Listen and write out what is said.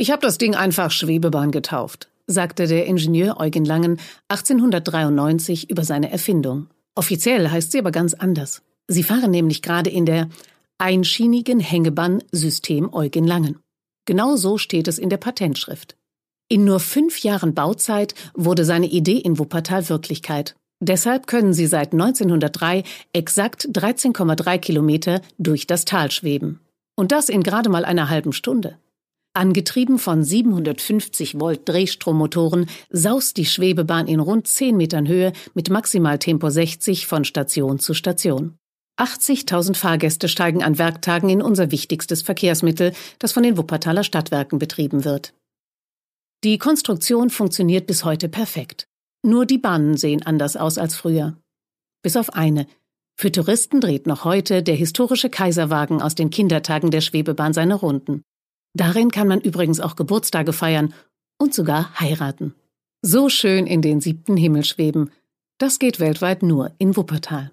Ich habe das Ding einfach Schwebebahn getauft, sagte der Ingenieur Eugen Langen 1893 über seine Erfindung. Offiziell heißt sie aber ganz anders. Sie fahren nämlich gerade in der einschienigen Hängebahn System Eugen Langen. Genau so steht es in der Patentschrift. In nur fünf Jahren Bauzeit wurde seine Idee in Wuppertal Wirklichkeit. Deshalb können sie seit 1903 exakt 13,3 Kilometer durch das Tal schweben. Und das in gerade mal einer halben Stunde. Angetrieben von 750 Volt Drehstrommotoren saust die Schwebebahn in rund 10 Metern Höhe mit Maximaltempo 60 von Station zu Station. 80.000 Fahrgäste steigen an Werktagen in unser wichtigstes Verkehrsmittel, das von den Wuppertaler Stadtwerken betrieben wird. Die Konstruktion funktioniert bis heute perfekt. Nur die Bahnen sehen anders aus als früher. Bis auf eine. Für Touristen dreht noch heute der historische Kaiserwagen aus den Kindertagen der Schwebebahn seine Runden. Darin kann man übrigens auch Geburtstage feiern und sogar heiraten. So schön in den siebten Himmel schweben. Das geht weltweit nur in Wuppertal.